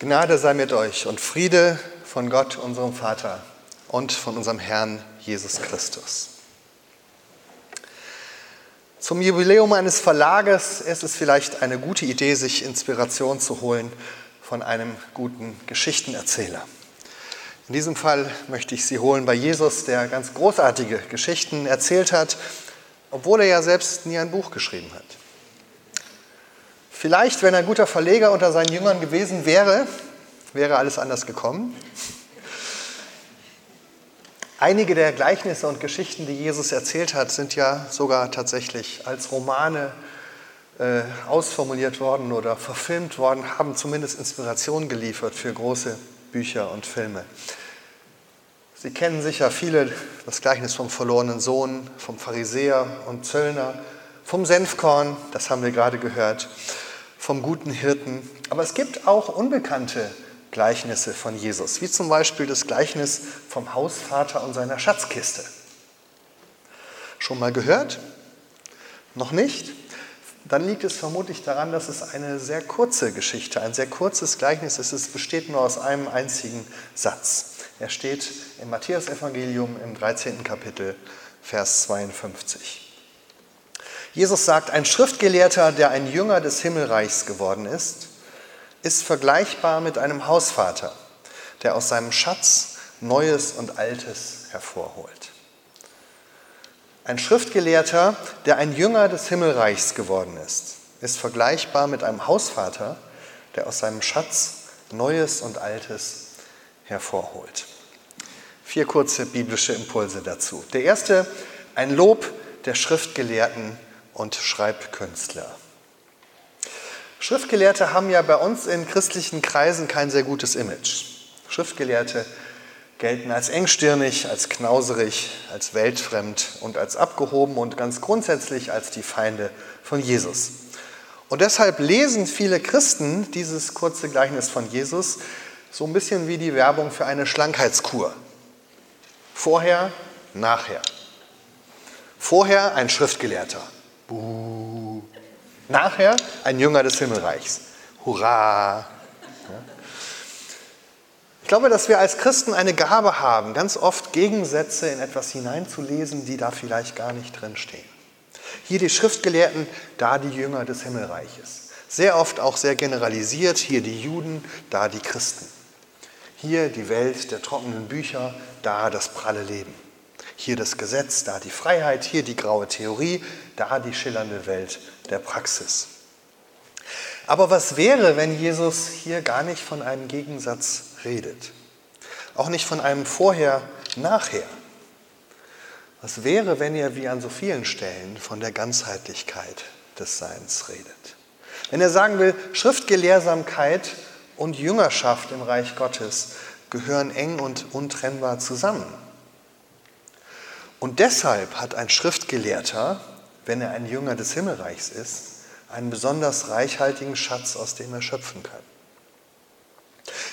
Gnade sei mit euch und Friede von Gott, unserem Vater und von unserem Herrn Jesus Christus. Zum Jubiläum eines Verlages ist es vielleicht eine gute Idee, sich Inspiration zu holen von einem guten Geschichtenerzähler. In diesem Fall möchte ich Sie holen bei Jesus, der ganz großartige Geschichten erzählt hat, obwohl er ja selbst nie ein Buch geschrieben hat. Vielleicht, wenn ein guter Verleger unter seinen Jüngern gewesen wäre, wäre alles anders gekommen. Einige der Gleichnisse und Geschichten, die Jesus erzählt hat, sind ja sogar tatsächlich als Romane äh, ausformuliert worden oder verfilmt worden, haben zumindest Inspiration geliefert für große Bücher und Filme. Sie kennen sicher viele das Gleichnis vom verlorenen Sohn, vom Pharisäer und Zöllner, vom Senfkorn, das haben wir gerade gehört, vom guten Hirten. Aber es gibt auch unbekannte Gleichnisse von Jesus, wie zum Beispiel das Gleichnis vom Hausvater und seiner Schatzkiste. Schon mal gehört? Noch nicht? Dann liegt es vermutlich daran, dass es eine sehr kurze Geschichte, ein sehr kurzes Gleichnis ist. Es besteht nur aus einem einzigen Satz. Er steht im Matthäusevangelium im 13. Kapitel, Vers 52. Jesus sagt, ein Schriftgelehrter, der ein Jünger des Himmelreichs geworden ist, ist vergleichbar mit einem Hausvater, der aus seinem Schatz Neues und Altes hervorholt. Ein Schriftgelehrter, der ein Jünger des Himmelreichs geworden ist, ist vergleichbar mit einem Hausvater, der aus seinem Schatz Neues und Altes hervorholt. Vier kurze biblische Impulse dazu. Der erste, ein Lob der Schriftgelehrten und Schreibkünstler. Schriftgelehrte haben ja bei uns in christlichen Kreisen kein sehr gutes Image. Schriftgelehrte gelten als engstirnig, als knauserig, als weltfremd und als abgehoben und ganz grundsätzlich als die Feinde von Jesus. Und deshalb lesen viele Christen dieses kurze Gleichnis von Jesus so ein bisschen wie die Werbung für eine Schlankheitskur. Vorher, nachher. Vorher ein Schriftgelehrter. Buh. Nachher ein Jünger des Himmelreichs. Hurra! Ich glaube, dass wir als Christen eine Gabe haben, ganz oft Gegensätze in etwas hineinzulesen, die da vielleicht gar nicht drinstehen. Hier die Schriftgelehrten, da die Jünger des Himmelreiches. Sehr oft auch sehr generalisiert, hier die Juden, da die Christen. Hier die Welt der trockenen Bücher, da das pralle Leben. Hier das Gesetz, da die Freiheit, hier die graue Theorie, da die schillernde Welt der Praxis. Aber was wäre, wenn Jesus hier gar nicht von einem Gegensatz redet? Auch nicht von einem Vorher-Nachher. Was wäre, wenn er wie an so vielen Stellen von der Ganzheitlichkeit des Seins redet? Wenn er sagen will, Schriftgelehrsamkeit und Jüngerschaft im Reich Gottes gehören eng und untrennbar zusammen. Und deshalb hat ein Schriftgelehrter, wenn er ein Jünger des Himmelreichs ist, einen besonders reichhaltigen Schatz, aus dem er schöpfen kann.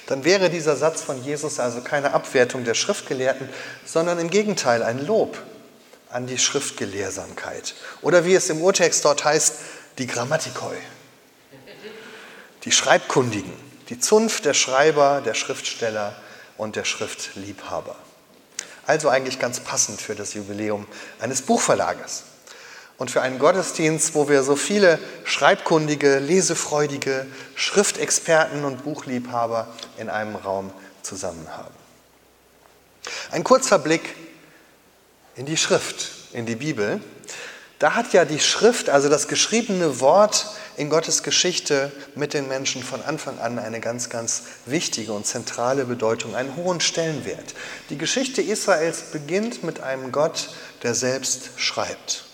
Dann wäre dieser Satz von Jesus also keine Abwertung der Schriftgelehrten, sondern im Gegenteil ein Lob an die Schriftgelehrsamkeit. Oder wie es im Urtext dort heißt, die Grammatikoi, die Schreibkundigen, die Zunft der Schreiber, der Schriftsteller und der Schriftliebhaber. Also eigentlich ganz passend für das Jubiläum eines Buchverlages und für einen Gottesdienst, wo wir so viele schreibkundige, lesefreudige Schriftexperten und Buchliebhaber in einem Raum zusammen haben. Ein kurzer Blick in die Schrift, in die Bibel. Da hat ja die Schrift, also das geschriebene Wort in Gottes Geschichte mit den Menschen von Anfang an eine ganz, ganz wichtige und zentrale Bedeutung, einen hohen Stellenwert. Die Geschichte Israels beginnt mit einem Gott, der selbst schreibt.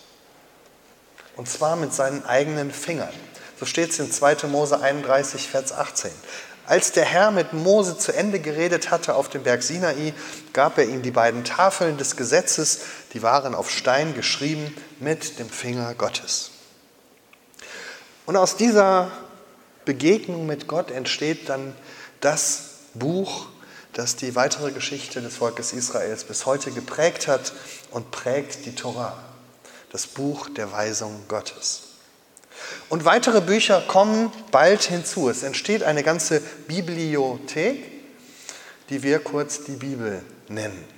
Und zwar mit seinen eigenen Fingern. So steht es in 2. Mose 31, Vers 18. Als der Herr mit Mose zu Ende geredet hatte auf dem Berg Sinai, gab er ihm die beiden Tafeln des Gesetzes, die waren auf Stein geschrieben, mit dem Finger Gottes. Und aus dieser Begegnung mit Gott entsteht dann das Buch, das die weitere Geschichte des Volkes Israels bis heute geprägt hat und prägt die Torah das Buch der Weisung Gottes. Und weitere Bücher kommen bald hinzu. Es entsteht eine ganze Bibliothek, die wir kurz die Bibel nennen.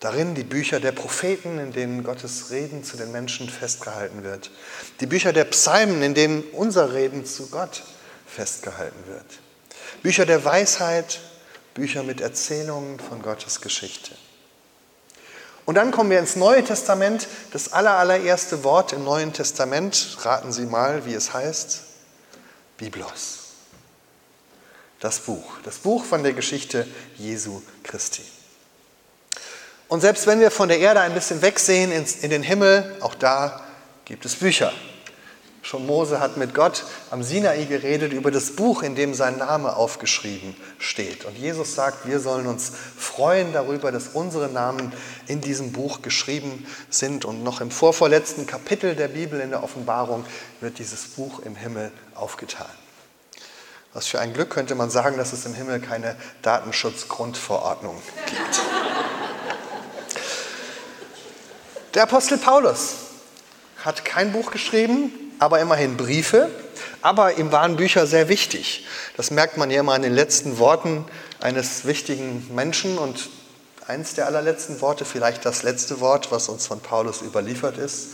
Darin die Bücher der Propheten, in denen Gottes Reden zu den Menschen festgehalten wird. Die Bücher der Psalmen, in denen unser Reden zu Gott festgehalten wird. Bücher der Weisheit, Bücher mit Erzählungen von Gottes Geschichte. Und dann kommen wir ins Neue Testament. Das allererste Wort im Neuen Testament, raten Sie mal, wie es heißt. Biblos. Das Buch. Das Buch von der Geschichte Jesu Christi. Und selbst wenn wir von der Erde ein bisschen wegsehen in den Himmel, auch da gibt es Bücher. Schon Mose hat mit Gott am Sinai geredet über das Buch, in dem sein Name aufgeschrieben steht. Und Jesus sagt, wir sollen uns freuen darüber, dass unsere Namen in diesem Buch geschrieben sind. Und noch im vorvorletzten Kapitel der Bibel in der Offenbarung wird dieses Buch im Himmel aufgetan. Was für ein Glück könnte man sagen, dass es im Himmel keine Datenschutzgrundverordnung gibt. Der Apostel Paulus hat kein Buch geschrieben, aber immerhin Briefe. Aber ihm waren Bücher sehr wichtig. Das merkt man ja immer an den letzten Worten eines wichtigen Menschen. Und eins der allerletzten Worte, vielleicht das letzte Wort, was uns von Paulus überliefert ist,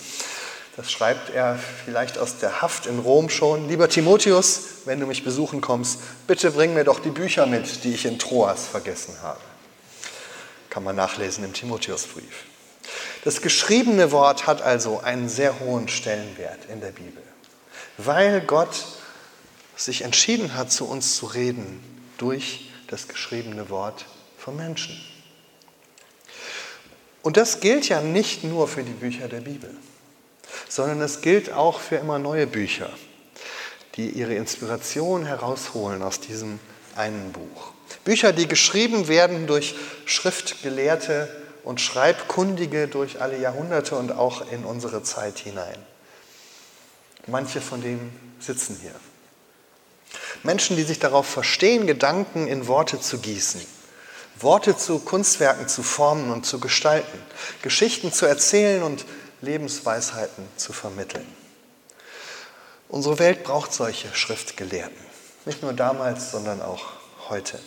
das schreibt er vielleicht aus der Haft in Rom schon. Lieber Timotheus, wenn du mich besuchen kommst, bitte bring mir doch die Bücher mit, die ich in Troas vergessen habe. Kann man nachlesen im Timotheusbrief. Das geschriebene Wort hat also einen sehr hohen Stellenwert in der Bibel, weil Gott sich entschieden hat, zu uns zu reden durch das geschriebene Wort von Menschen. Und das gilt ja nicht nur für die Bücher der Bibel, sondern es gilt auch für immer neue Bücher, die ihre Inspiration herausholen aus diesem einen Buch. Bücher, die geschrieben werden durch Schriftgelehrte und Schreibkundige durch alle Jahrhunderte und auch in unsere Zeit hinein. Manche von denen sitzen hier. Menschen, die sich darauf verstehen, Gedanken in Worte zu gießen, Worte zu Kunstwerken zu formen und zu gestalten, Geschichten zu erzählen und Lebensweisheiten zu vermitteln. Unsere Welt braucht solche Schriftgelehrten, nicht nur damals, sondern auch heute.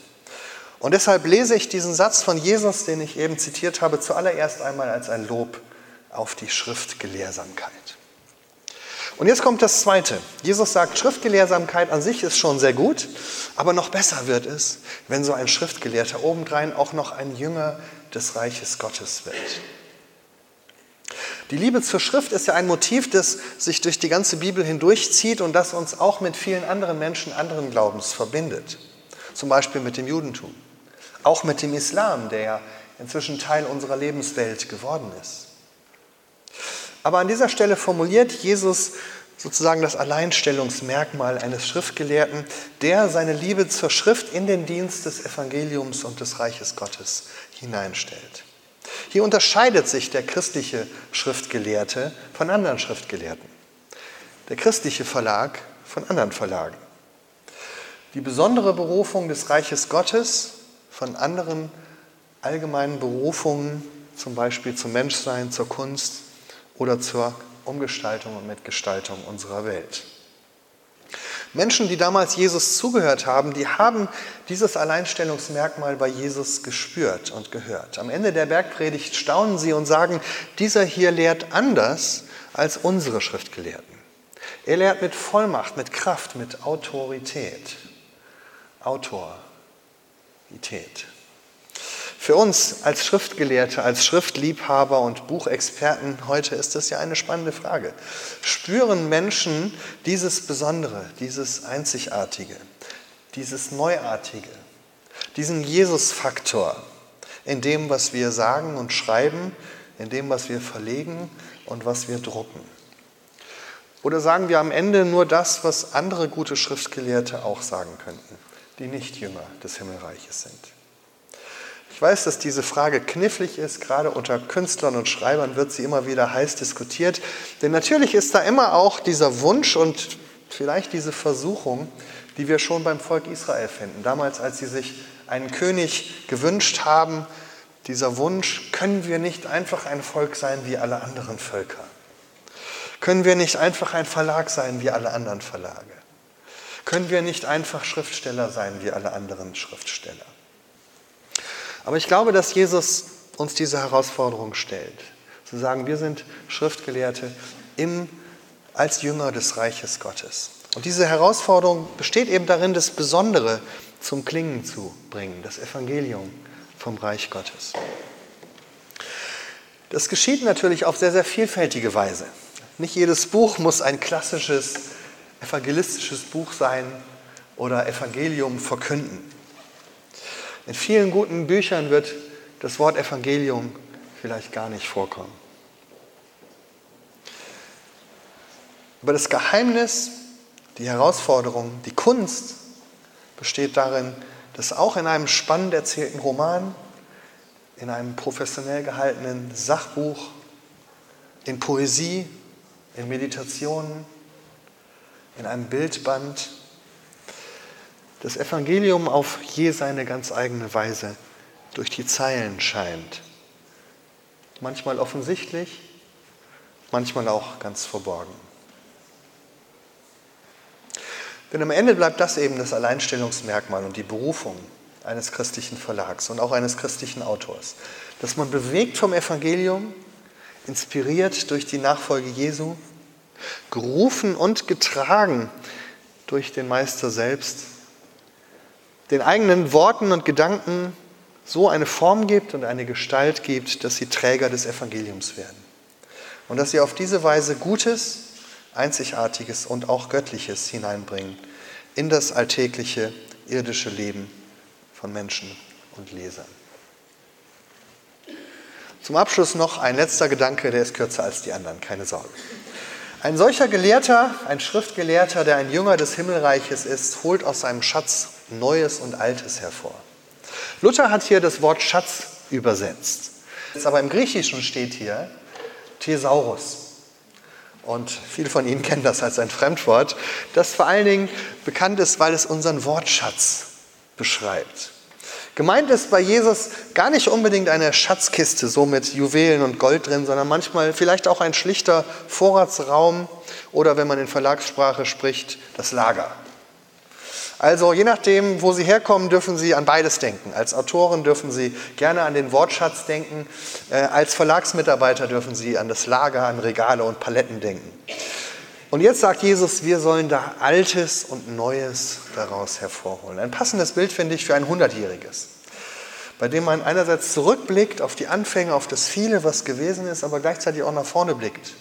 Und deshalb lese ich diesen Satz von Jesus, den ich eben zitiert habe, zuallererst einmal als ein Lob auf die Schriftgelehrsamkeit. Und jetzt kommt das Zweite. Jesus sagt, Schriftgelehrsamkeit an sich ist schon sehr gut, aber noch besser wird es, wenn so ein Schriftgelehrter obendrein auch noch ein Jünger des Reiches Gottes wird. Die Liebe zur Schrift ist ja ein Motiv, das sich durch die ganze Bibel hindurchzieht und das uns auch mit vielen anderen Menschen anderen Glaubens verbindet. Zum Beispiel mit dem Judentum. Auch mit dem Islam, der ja inzwischen Teil unserer Lebenswelt geworden ist. Aber an dieser Stelle formuliert Jesus sozusagen das Alleinstellungsmerkmal eines Schriftgelehrten, der seine Liebe zur Schrift in den Dienst des Evangeliums und des Reiches Gottes hineinstellt. Hier unterscheidet sich der christliche Schriftgelehrte von anderen Schriftgelehrten. Der christliche Verlag von anderen Verlagen. Die besondere Berufung des Reiches Gottes von anderen allgemeinen Berufungen, zum Beispiel zum Menschsein, zur Kunst oder zur Umgestaltung und Mitgestaltung unserer Welt. Menschen, die damals Jesus zugehört haben, die haben dieses Alleinstellungsmerkmal bei Jesus gespürt und gehört. Am Ende der Bergpredigt staunen sie und sagen, dieser hier lehrt anders als unsere Schriftgelehrten. Er lehrt mit Vollmacht, mit Kraft, mit Autorität. Autor, Identität. Für uns als Schriftgelehrte, als Schriftliebhaber und Buchexperten heute ist das ja eine spannende Frage. Spüren Menschen dieses Besondere, dieses Einzigartige, dieses Neuartige, diesen Jesus-Faktor in dem, was wir sagen und schreiben, in dem, was wir verlegen und was wir drucken? Oder sagen wir am Ende nur das, was andere gute Schriftgelehrte auch sagen könnten? Die nicht Jünger des Himmelreiches sind. Ich weiß, dass diese Frage knifflig ist, gerade unter Künstlern und Schreibern wird sie immer wieder heiß diskutiert, denn natürlich ist da immer auch dieser Wunsch und vielleicht diese Versuchung, die wir schon beim Volk Israel finden. Damals, als sie sich einen König gewünscht haben, dieser Wunsch, können wir nicht einfach ein Volk sein wie alle anderen Völker? Können wir nicht einfach ein Verlag sein wie alle anderen Verlage? Können wir nicht einfach Schriftsteller sein wie alle anderen Schriftsteller? Aber ich glaube, dass Jesus uns diese Herausforderung stellt. Zu sagen, wir sind Schriftgelehrte im, als Jünger des Reiches Gottes. Und diese Herausforderung besteht eben darin, das Besondere zum Klingen zu bringen, das Evangelium vom Reich Gottes. Das geschieht natürlich auf sehr, sehr vielfältige Weise. Nicht jedes Buch muss ein klassisches evangelistisches Buch sein oder Evangelium verkünden. In vielen guten Büchern wird das Wort Evangelium vielleicht gar nicht vorkommen. Aber das Geheimnis, die Herausforderung, die Kunst besteht darin, dass auch in einem spannend erzählten Roman, in einem professionell gehaltenen Sachbuch, in Poesie, in Meditationen, in einem Bildband, das Evangelium auf je seine ganz eigene Weise durch die Zeilen scheint. Manchmal offensichtlich, manchmal auch ganz verborgen. Denn am Ende bleibt das eben das Alleinstellungsmerkmal und die Berufung eines christlichen Verlags und auch eines christlichen Autors. Dass man bewegt vom Evangelium, inspiriert durch die Nachfolge Jesu, gerufen und getragen durch den Meister selbst, den eigenen Worten und Gedanken so eine Form gibt und eine Gestalt gibt, dass sie Träger des Evangeliums werden. Und dass sie auf diese Weise Gutes, Einzigartiges und auch Göttliches hineinbringen in das alltägliche irdische Leben von Menschen und Lesern. Zum Abschluss noch ein letzter Gedanke, der ist kürzer als die anderen, keine Sorge. Ein solcher Gelehrter, ein Schriftgelehrter, der ein Jünger des Himmelreiches ist, holt aus seinem Schatz Neues und Altes hervor. Luther hat hier das Wort Schatz übersetzt. Aber im Griechischen steht hier Thesaurus. Und viele von Ihnen kennen das als ein Fremdwort, das vor allen Dingen bekannt ist, weil es unseren Wortschatz beschreibt. Gemeint ist bei Jesus gar nicht unbedingt eine Schatzkiste, so mit Juwelen und Gold drin, sondern manchmal vielleicht auch ein schlichter Vorratsraum oder, wenn man in Verlagssprache spricht, das Lager. Also je nachdem, wo Sie herkommen, dürfen Sie an beides denken. Als Autoren dürfen Sie gerne an den Wortschatz denken. Äh, als Verlagsmitarbeiter dürfen Sie an das Lager, an Regale und Paletten denken. Und jetzt sagt Jesus, wir sollen da Altes und Neues daraus hervorholen. Ein passendes Bild finde ich für ein Hundertjähriges, bei dem man einerseits zurückblickt auf die Anfänge, auf das Viele, was gewesen ist, aber gleichzeitig auch nach vorne blickt,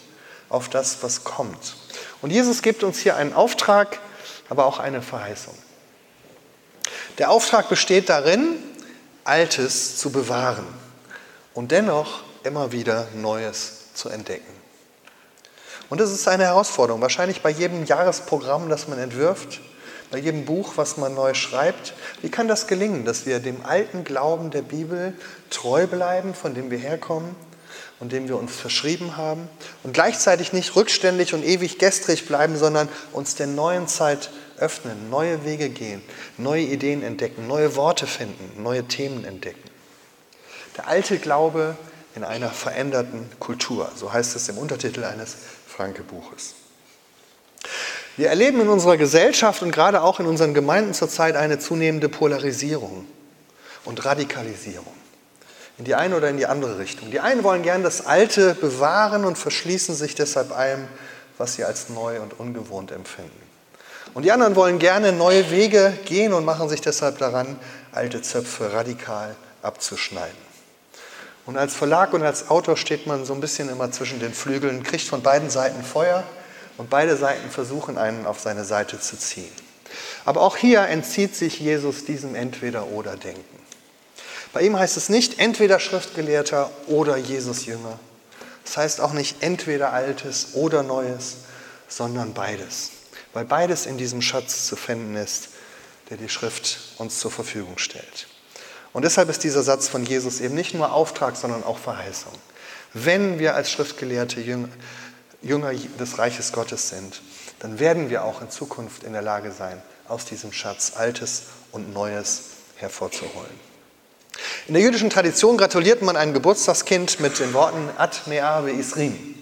auf das, was kommt. Und Jesus gibt uns hier einen Auftrag, aber auch eine Verheißung. Der Auftrag besteht darin, Altes zu bewahren und dennoch immer wieder Neues zu entdecken. Und das ist eine Herausforderung, wahrscheinlich bei jedem Jahresprogramm, das man entwirft, bei jedem Buch, was man neu schreibt. Wie kann das gelingen, dass wir dem alten Glauben der Bibel treu bleiben, von dem wir herkommen und dem wir uns verschrieben haben und gleichzeitig nicht rückständig und ewig gestrig bleiben, sondern uns der neuen Zeit öffnen, neue Wege gehen, neue Ideen entdecken, neue Worte finden, neue Themen entdecken. Der alte Glaube in einer veränderten Kultur, so heißt es im Untertitel eines Franke-Buches. Wir erleben in unserer Gesellschaft und gerade auch in unseren Gemeinden zurzeit eine zunehmende Polarisierung und Radikalisierung. In die eine oder in die andere Richtung. Die einen wollen gern das Alte bewahren und verschließen sich deshalb allem, was sie als neu und ungewohnt empfinden. Und die anderen wollen gerne neue Wege gehen und machen sich deshalb daran, alte Zöpfe radikal abzuschneiden. Und als Verlag und als Autor steht man so ein bisschen immer zwischen den Flügeln, kriegt von beiden Seiten Feuer und beide Seiten versuchen einen auf seine Seite zu ziehen. Aber auch hier entzieht sich Jesus diesem Entweder-Oder-Denken. Bei ihm heißt es nicht entweder Schriftgelehrter oder Jesus-Jünger. Es das heißt auch nicht entweder Altes oder Neues, sondern beides weil beides in diesem Schatz zu finden ist, der die Schrift uns zur Verfügung stellt. Und deshalb ist dieser Satz von Jesus eben nicht nur Auftrag, sondern auch Verheißung. Wenn wir als Schriftgelehrte Jünger des Reiches Gottes sind, dann werden wir auch in Zukunft in der Lage sein, aus diesem Schatz Altes und Neues hervorzuholen. In der jüdischen Tradition gratuliert man einem Geburtstagskind mit den Worten Ad meave Isrim.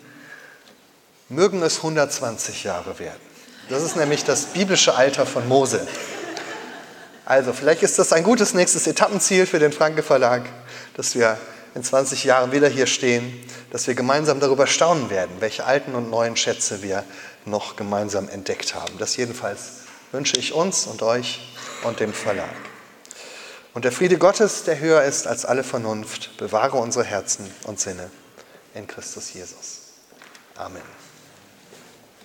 Mögen es 120 Jahre werden. Das ist nämlich das biblische Alter von Mose. Also vielleicht ist das ein gutes nächstes Etappenziel für den Franke Verlag, dass wir in 20 Jahren wieder hier stehen, dass wir gemeinsam darüber staunen werden, welche alten und neuen Schätze wir noch gemeinsam entdeckt haben. Das jedenfalls wünsche ich uns und euch und dem Verlag. Und der Friede Gottes, der höher ist als alle Vernunft, bewahre unsere Herzen und Sinne in Christus Jesus. Amen.